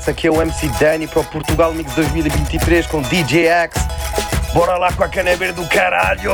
Banks, aqui é o MC Danny para o Portugal Mix 2023 com DJ X. Bora lá com a cana do caralho!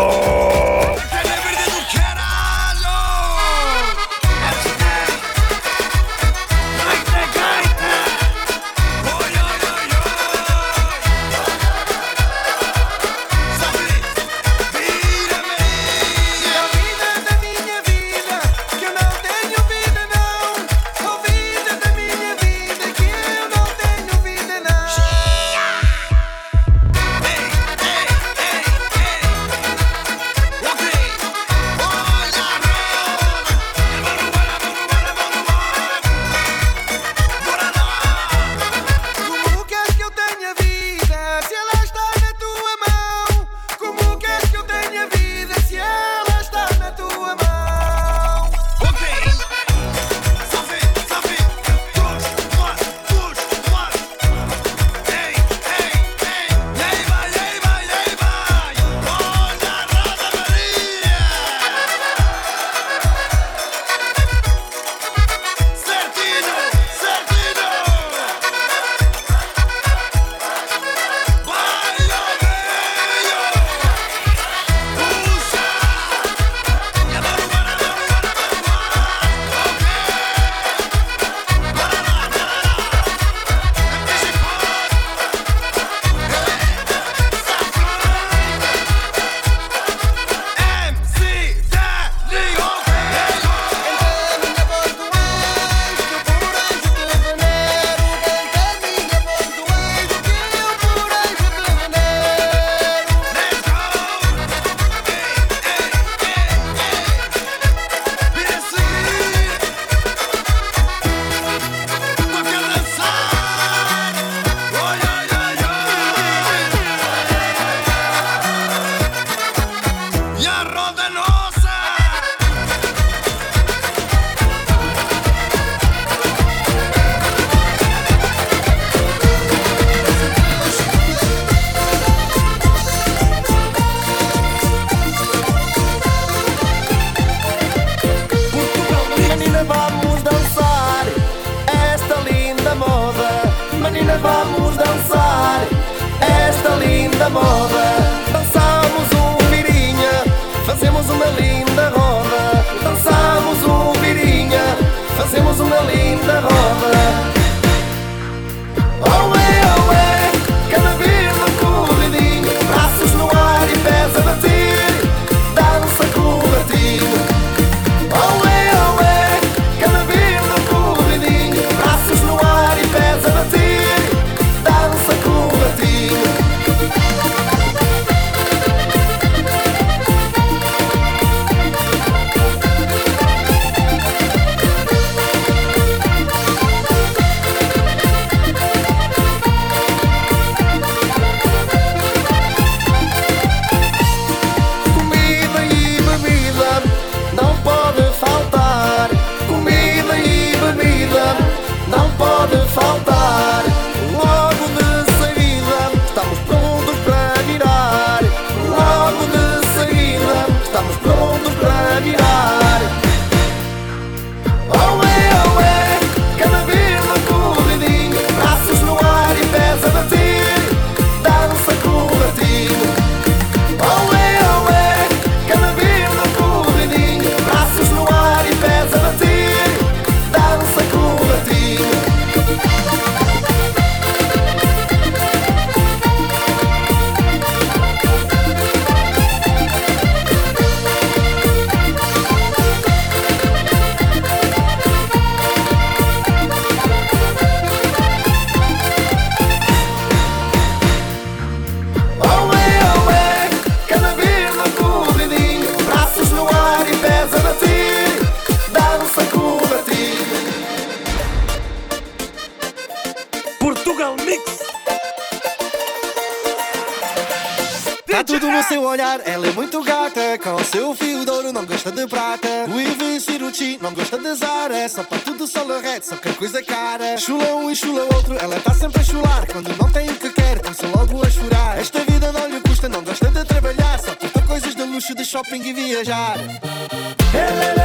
I'm over. coisa cara. Chula um e chula outro, ela tá sempre a chular. Quando não tem o que quer, começa logo a chorar. Esta vida não lhe custa, não gosta de trabalhar. Só curta coisas de luxo, de shopping e viajar. Ela é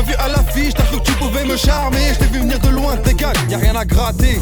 m'as vu à l'affiche, t'as cru que tu pouvais me charmer. Je t'ai vu venir de loin, t'es gars, y'a rien à gratter.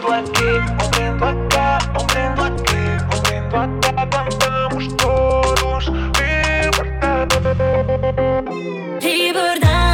brendo aqui, comendo brendo acá, comendo brendo aqui, comendo brendo acá, cantamos todos liberdade. Liberdade.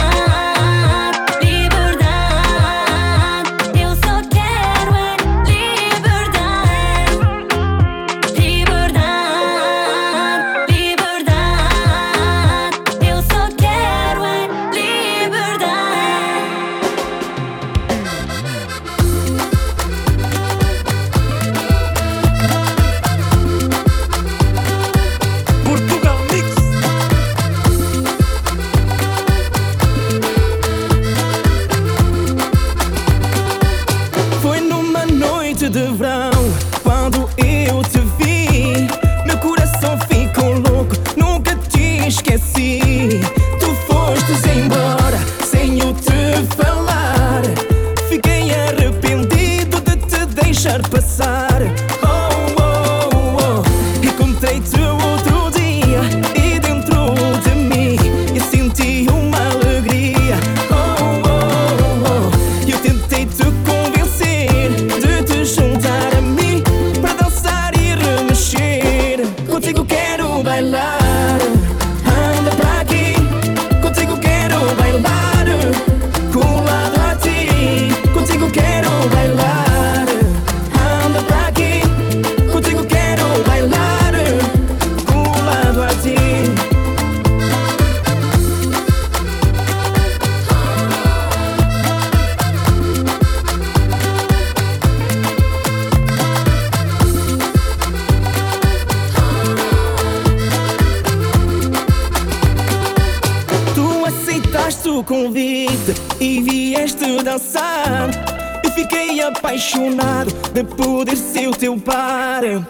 apaixonado de poder ser o teu pai.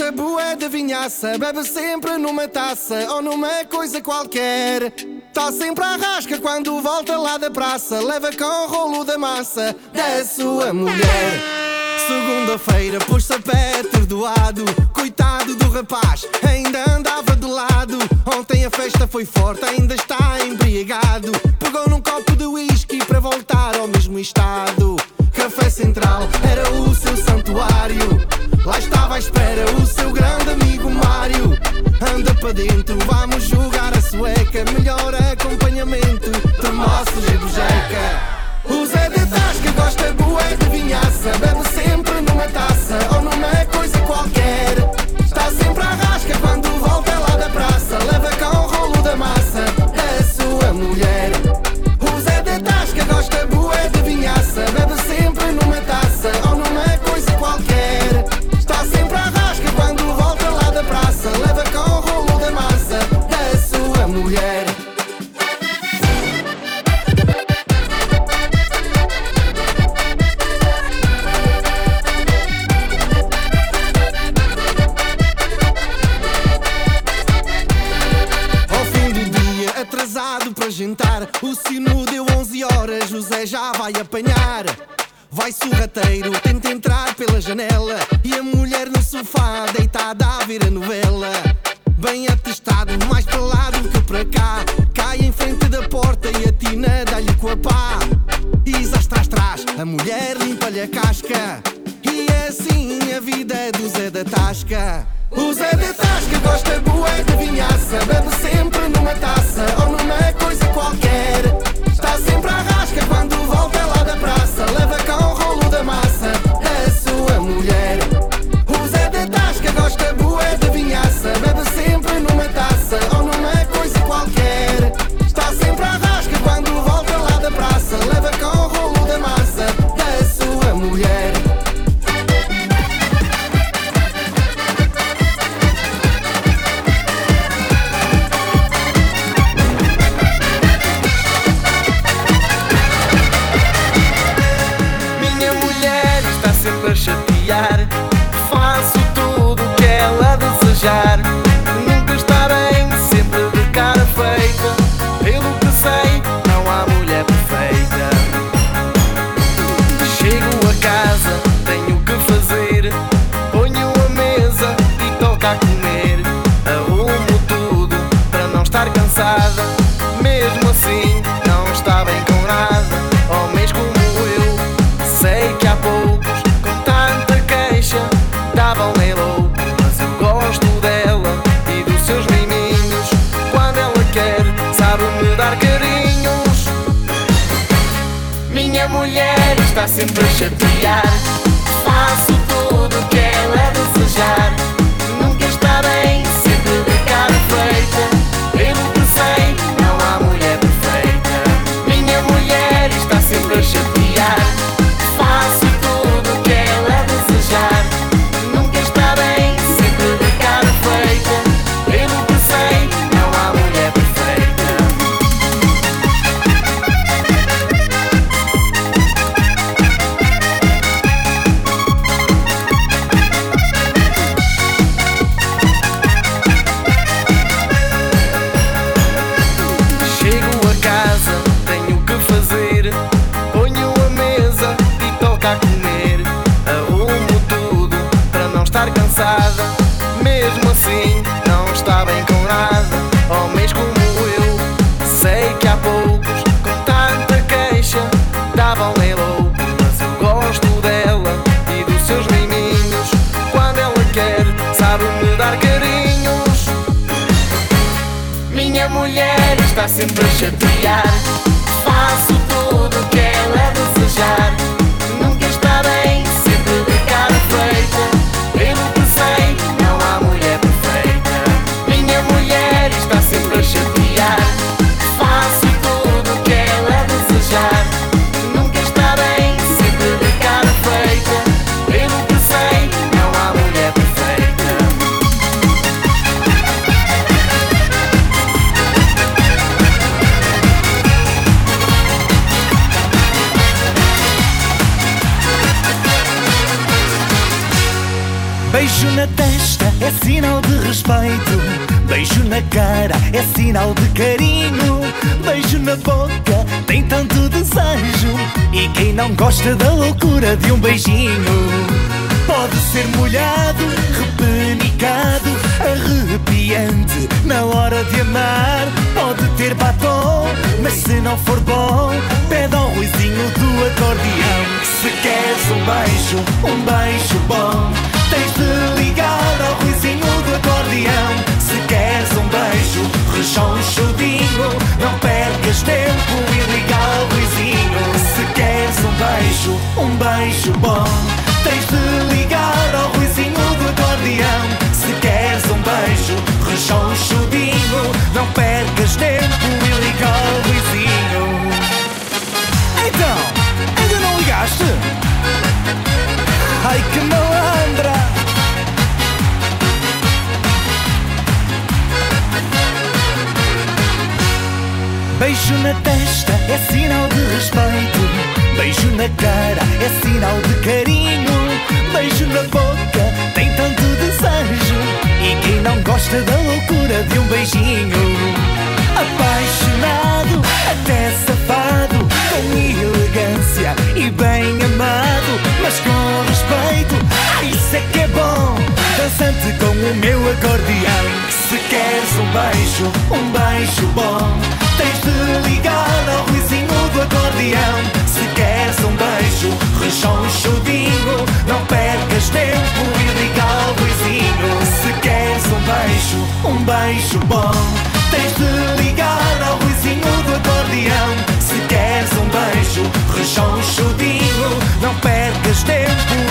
gosta é de vinhaça, bebe sempre numa taça ou numa coisa qualquer. Tá sempre à rasca quando volta lá da praça, leva com o rolo da massa da sua mulher. Segunda-feira pôs-se a pé atordoado, coitado do rapaz, ainda andava de lado. Ontem a festa foi forte, ainda está embriagado. Pegou num copo de whisky para voltar ao mesmo estado. Café Central era o seu santuário. Lá estava à espera o seu grande amigo Mário. Anda para dentro, vamos jogar a sueca. Melhor acompanhamento, termoços e bujeca. O Zé de Tasca gosta bué de vinhaça Bebe sempre numa taça ou numa coisa qualquer Está sempre à rasca quando volta lá da praça Leva cá o rolo da massa da sua mulher 11 horas, José já vai apanhar. Vai sorrateiro, tenta entrar pela janela e a mulher no sofá, deitada a ver a novela. Bem atestado, mais para lá do que para cá. Cai em frente da porta e a tina dá-lhe com a pá. Zás tras trás, a mulher limpa-lhe a casca. E é assim a vida do Zé da Tasca. O Zé da Tasca gosta bué de vinhaça. Bebe sempre numa taça ou numa coisa qualquer. Está sempre à rasca quando volta lá da praça. Leva cá o rolo da massa. A sua mulher. O Zé da Tasca gosta bué de vinhaça. Bebe sempre numa taça sempre a. louco. Mas eu gosto dela e dos seus miminhos. Quando ela quer, sabe-me dar carinhos. Minha mulher está sempre a chatear. Faço tudo o que ela desejar. Respeito. Beijo na cara é sinal de carinho. Beijo na boca tem tanto desejo. E quem não gosta da loucura de um beijinho? Pode ser molhado, repenicado, arrepiante na hora de amar. Pode ter batom, mas se não for bom, pede ao ruizinho do acordeão. Se queres um beijo, um beijo bom, tens de ligar ao ruizinho tempo e liga ao Luizinho. Se queres um beijo, um beijo bom, tens de Beijo na testa é sinal de respeito. Beijo na cara é sinal de carinho. Beijo na boca tem tanto desejo. E quem não gosta da loucura de um beijinho? Apaixonado, até safado, com elegância e bem amado, mas com respeito. Isso é que é bom! Dançante com o meu acordeão. Se queres um beijo, um beijo bom, tens de ligar ao Luizinho do acordeão. Se queres um beijo, rechonchudinho, não percas tempo e liga ao Luizinho. Se queres um beijo, um beijo bom, tens de ligar ao Luizinho do acordeão. Se queres um beijo, rechonchudinho, não percas tempo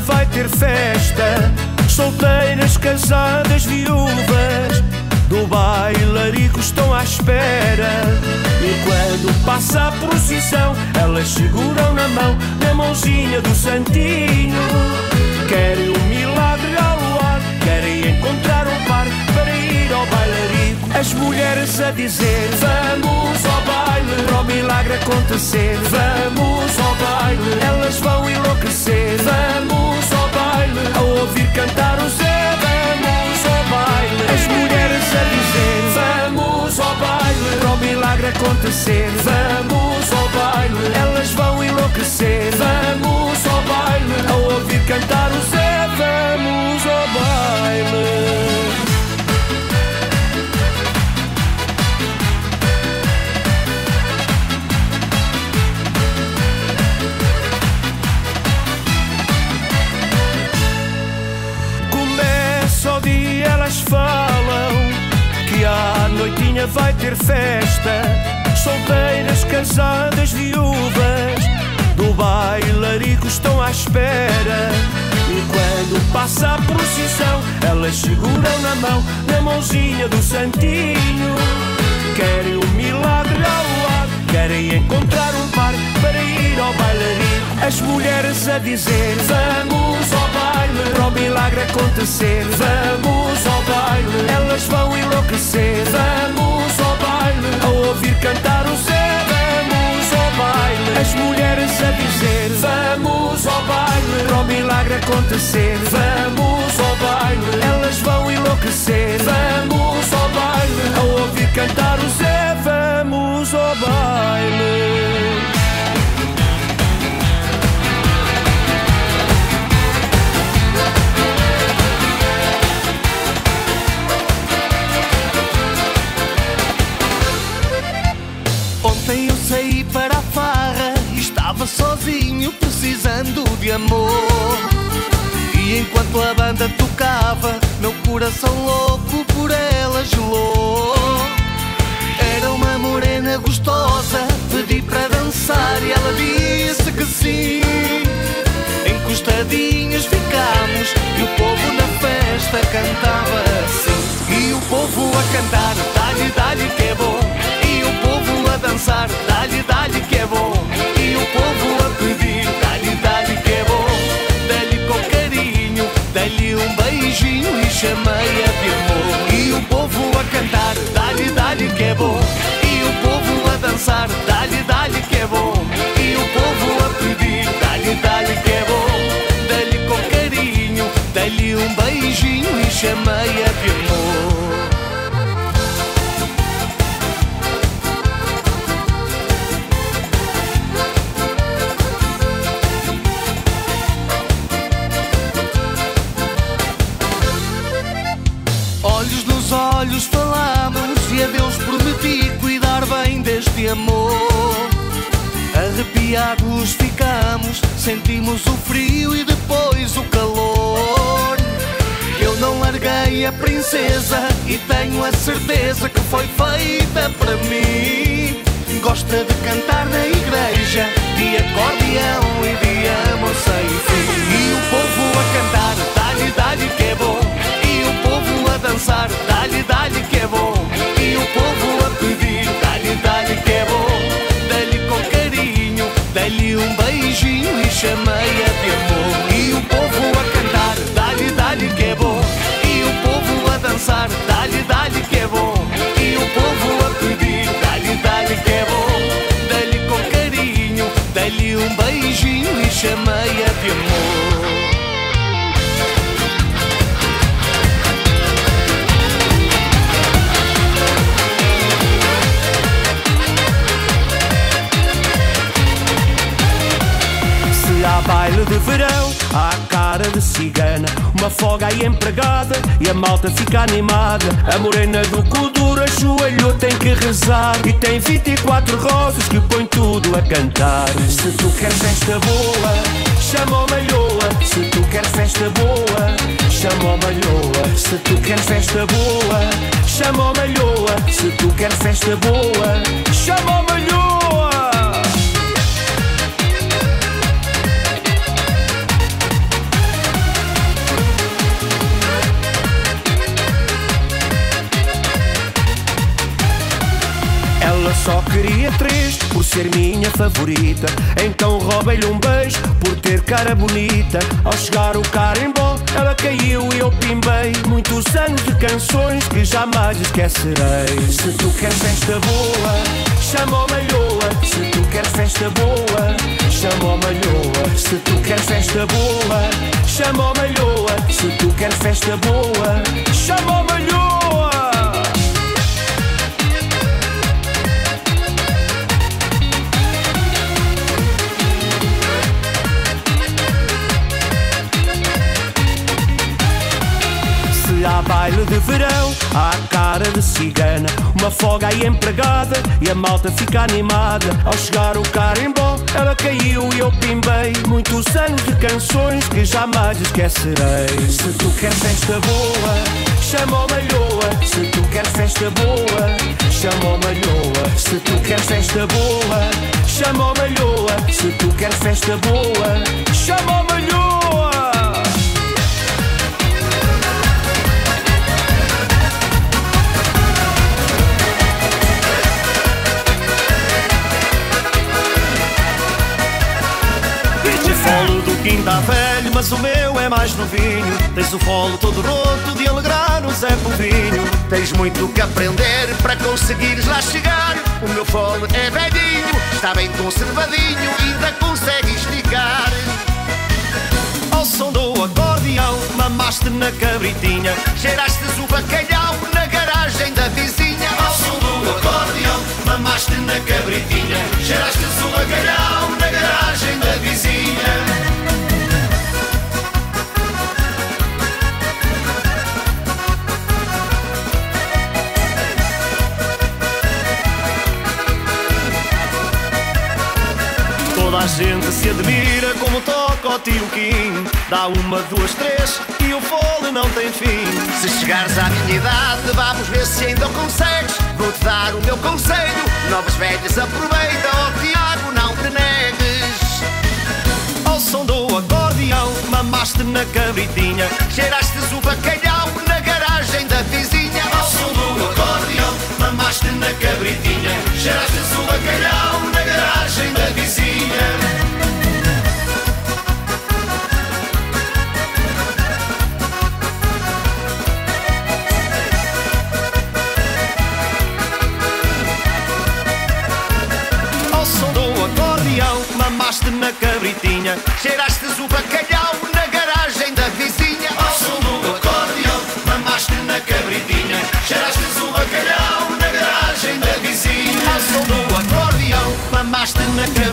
vai ter festa. Solteiras, casadas, viúvas do bailarico estão à espera. E quando passa a procissão, elas seguram na mão, na mãozinha do Santinho. Querem um milagre ao luar, querem encontrar um par para ir ao bailarico. As mulheres a dizer: Vamos baile, para o milagre acontecer. Vamos ao baile, elas vão enlouquecer. Vamos ao baile, a ouvir cantar o Zé. Vamos ao baile, as mulheres a dizer: Vamos ao baile, para o milagre acontecer. Vamos ao baile, elas vão enlouquecer. Vamos ao baile, a ouvir cantar o Zé. Vamos ao baile. Noitinha vai ter festa. Solteiras, casadas, viúvas do bailarico estão à espera. E quando passa a procissão, elas seguram na mão, na mãozinha do Santinho. Querem um milagre ao ar, querem encontrar um par para ir ao bailarico. As mulheres a dizer: Vamos ao baile, para o milagre acontecer. Vamos ao baile, elas vão enlouquecer. Vamos ao baile, a ouvir cantar o Zé. Ao baile, as mulheres a dizer: Vamos ao baile, para o milagre acontecer. Vamos ao baile, elas vão enlouquecer. Vamos ao baile, a ouvir cantar o Zé. Vamos ao baile. Ontem eu saí sozinho precisando de amor. E enquanto a banda tocava, meu coração louco por ela gelou. Era uma morena gostosa, pedi para dançar e ela disse que sim. Encostadinhas ficámos e o povo na festa cantava assim. E o povo a cantar, dá-lhe, dá-lhe que é bom. E o povo a dançar, povo a pedir, dá-lhe, dá-lhe que é bom. Dá-lhe com carinho, dá-lhe um beijinho e chamei-a de amor. E o povo a cantar, dá-lhe, dá-lhe que é bom. E o povo a dançar, dá-lhe, dá-lhe que é bom. E o povo a pedir, dá-lhe, dá-lhe que é bom. Dá-lhe com carinho, dá-lhe um beijinho e chamei-a de amor. Amor. Arrepiados ficamos, sentimos o frio e depois o calor. Eu não larguei a princesa e tenho a certeza que foi feita para mim. Gosta de cantar na igreja, de acordeão e de amor dançar, dá-lhe, dá-lhe que é bom. E o povo a pedir, dá-lhe, dá-lhe que é bom. Dá-lhe com carinho, dá-lhe um beijinho e chamei-a de amor. Baile de verão, há cara de cigana. Uma folga aí empregada e a malta fica animada. A morena do Kuduro ajoelhou, tem que rezar. E tem 24 rosas que põe tudo a cantar. Se tu queres festa boa, chama o malhoa. Se tu queres festa boa, chama o malhoa. Se tu queres festa boa, chama o malhoa. Se tu queres festa boa, chama o malhoa. Só queria três por ser minha favorita. Então roubei-lhe um beijo por ter cara bonita. Ao chegar o carimbó, ela caiu e eu pimbei. Muitos anos de canções que jamais esquecerei. Se tu queres festa boa, chama o malhoa. Se tu queres festa boa, chama o malhoa. Se tu queres festa boa, chama o malhoa. Se tu queres festa boa, chama o malhoa. Baile de verão, há cara de cigana. Uma folga aí empregada e a malta fica animada. Ao chegar o carimbó, ela caiu e eu pimbei. Muitos anos de canções que jamais esquecerei. Se tu queres festa boa, chama o malhoa. Se tu queres festa boa, chama o malhoa. Se tu queres festa boa, chama o malhoa. Se tu queres festa boa, chama o malhoa. O folo do quinta velho, mas o meu é mais novinho. Tens o folo todo roto de alegrar o Zé Povinho. Tens muito que aprender para conseguires lá chegar. O meu folo é velhinho, está bem conservadinho, ainda consegue esticar. Ao som do acordeão, mamaste na cabritinha. Cheiraste o bacalhau na garagem da vizinha. Ao som do acordeão, mamaste na cabritinha. Cheiraste o bacalhau na garagem da vizinha. A gente se admira como toca o tio Kim. Dá uma, duas, três e o fole não tem fim. Se chegares à minha idade, vamos ver se ainda o consegues. Vou-te dar o meu conselho. Novas velhas, aproveita, ó Tiago, não te negues. Ao som do acordeão, mamaste na cabritinha. Cheiraste o bacalhau na garagem da vizinha. Ao som do acordeão, mamaste na cabritinha. Cheiraste o bacalhau na garagem da vizinha. Mamaste na cabritinha. Cheiraste o bacalhau na garagem da vizinha. Mamaste na cabritinha.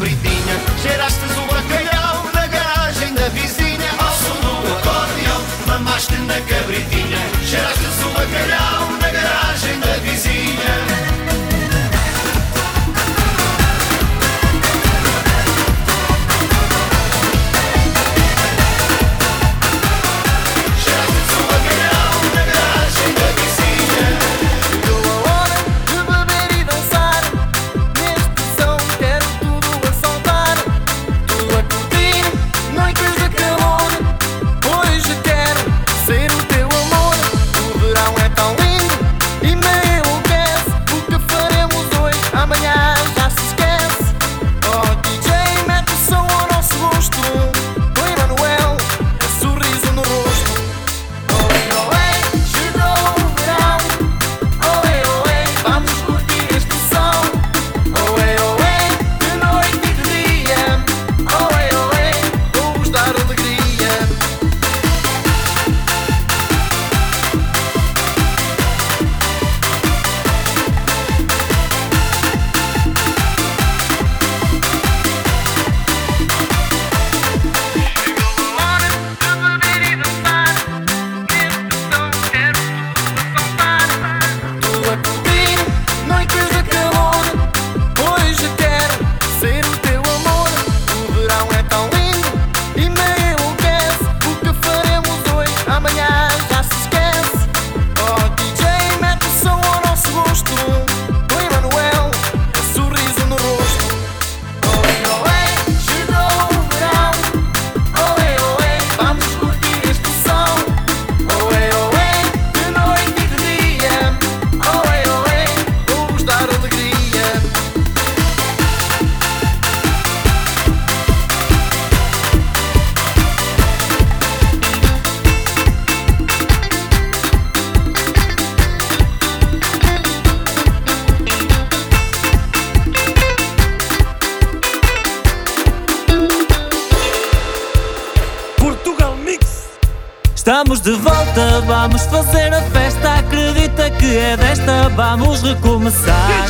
Vamos fazer a festa. Acredita que é desta, vamos recomeçar.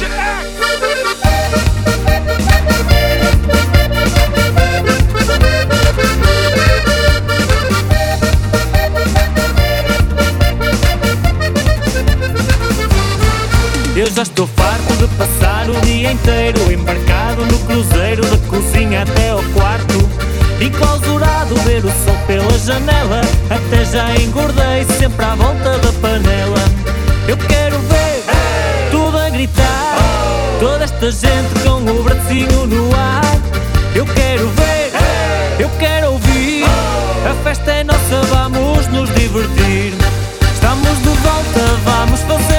Eu já estou farto de passar o dia inteiro Embarcado no cruzeiro, da cozinha até ao quarto Enclausurado, ver o sol pela janela Até já engordei, sempre à volta da panela. Eu quero ver tudo a gritar Toda esta gente com o bracinho no ar. Eu quero ver, eu quero ouvir A festa é nossa, vamos nos divertir. Estamos de volta, vamos fazer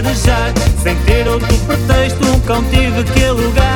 poder arejar Sem ter outro pretexto, cão tive que alugar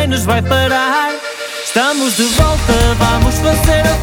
ninguém nos vai parar. Estamos de volta, vamos fazer a